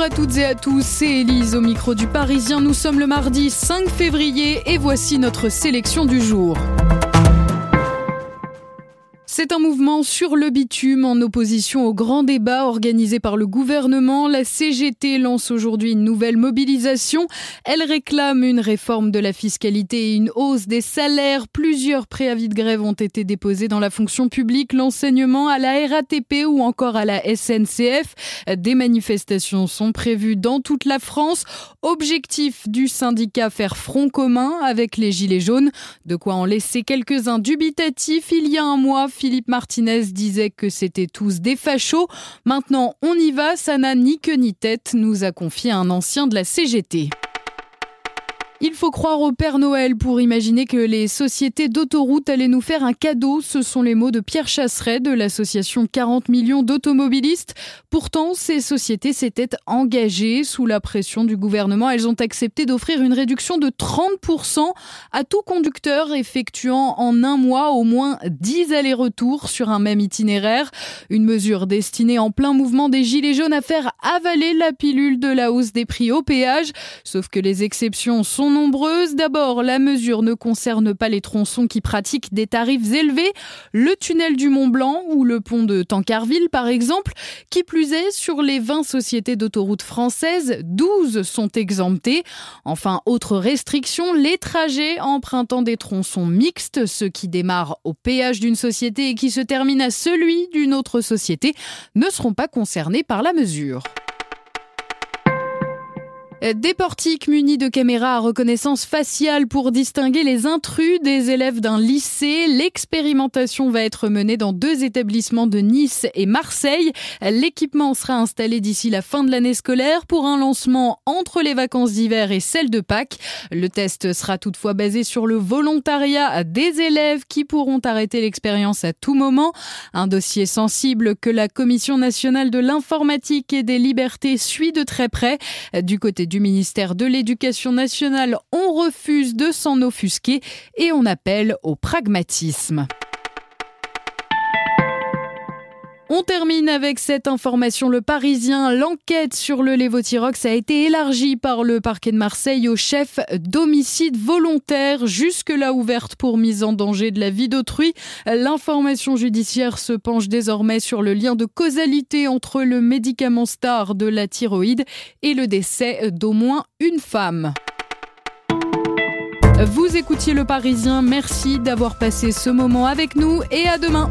Bonjour à toutes et à tous, c'est Elise au micro du Parisien. Nous sommes le mardi 5 février et voici notre sélection du jour. C'est un mouvement sur le bitume en opposition au grand débat organisé par le gouvernement. La CGT lance aujourd'hui une nouvelle mobilisation. Elle réclame une réforme de la fiscalité et une hausse des salaires. Plusieurs préavis de grève ont été déposés dans la fonction publique, l'enseignement, à la RATP ou encore à la SNCF. Des manifestations sont prévues dans toute la France. Objectif du syndicat faire front commun avec les Gilets jaunes. De quoi en laisser quelques-uns dubitatifs. Il y a un mois, Philippe Martinez disait que c'était tous des fachos. Maintenant, on y va, ça n'a ni queue ni tête, nous a confié un ancien de la CGT. Il faut croire au Père Noël pour imaginer que les sociétés d'autoroutes allaient nous faire un cadeau. Ce sont les mots de Pierre Chasseret de l'association 40 millions d'automobilistes. Pourtant, ces sociétés s'étaient engagées sous la pression du gouvernement. Elles ont accepté d'offrir une réduction de 30% à tout conducteur effectuant en un mois au moins 10 allers-retours sur un même itinéraire. Une mesure destinée en plein mouvement des Gilets jaunes à faire avaler la pilule de la hausse des prix au péage. Sauf que les exceptions sont nombreuses. D'abord, la mesure ne concerne pas les tronçons qui pratiquent des tarifs élevés, le tunnel du Mont Blanc ou le pont de Tancarville par exemple. Qui plus est, sur les 20 sociétés d'autoroutes françaises, 12 sont exemptées. Enfin, autre restriction, les trajets empruntant des tronçons mixtes, ceux qui démarrent au péage d'une société et qui se terminent à celui d'une autre société, ne seront pas concernés par la mesure. Des portiques munis de caméras à reconnaissance faciale pour distinguer les intrus des élèves d'un lycée. L'expérimentation va être menée dans deux établissements de Nice et Marseille. L'équipement sera installé d'ici la fin de l'année scolaire pour un lancement entre les vacances d'hiver et celles de Pâques. Le test sera toutefois basé sur le volontariat des élèves qui pourront arrêter l'expérience à tout moment. Un dossier sensible que la Commission nationale de l'informatique et des libertés suit de très près. Du côté du ministère de l'Éducation nationale, on refuse de s'en offusquer et on appelle au pragmatisme. On termine avec cette information. Le Parisien, l'enquête sur le Lévothyrox a été élargie par le parquet de Marseille au chef d'homicide volontaire, jusque-là ouverte pour mise en danger de la vie d'autrui. L'information judiciaire se penche désormais sur le lien de causalité entre le médicament star de la thyroïde et le décès d'au moins une femme. Vous écoutiez le Parisien, merci d'avoir passé ce moment avec nous et à demain.